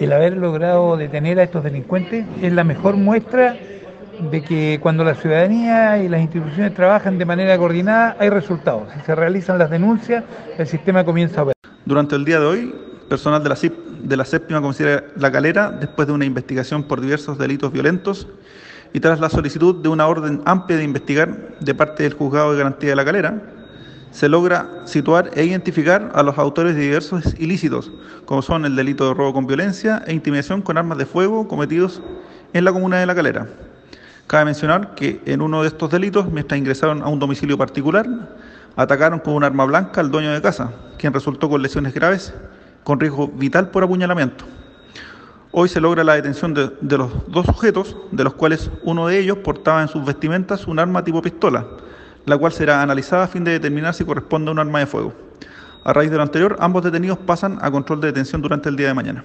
El haber logrado detener a estos delincuentes es la mejor muestra de que cuando la ciudadanía y las instituciones trabajan de manera coordinada hay resultados. Si se realizan las denuncias, el sistema comienza a operar. Durante el día de hoy, personal de la, CIP, de la séptima comisaría La Calera, después de una investigación por diversos delitos violentos y tras la solicitud de una orden amplia de investigar de parte del Juzgado de Garantía de La Calera, se logra situar e identificar a los autores de diversos ilícitos, como son el delito de robo con violencia e intimidación con armas de fuego cometidos en la comuna de La Calera. Cabe mencionar que en uno de estos delitos, mientras ingresaron a un domicilio particular, atacaron con un arma blanca al dueño de casa, quien resultó con lesiones graves, con riesgo vital por apuñalamiento. Hoy se logra la detención de, de, los dos sujetos, de los cuales uno de ellos portaba en sus vestimentas un arma tipo pistola, la cual será analizada a fin de determinar si corresponde a un arma de fuego. A raíz de lo anterior, ambos detenidos pasan a control de detención durante el día de mañana.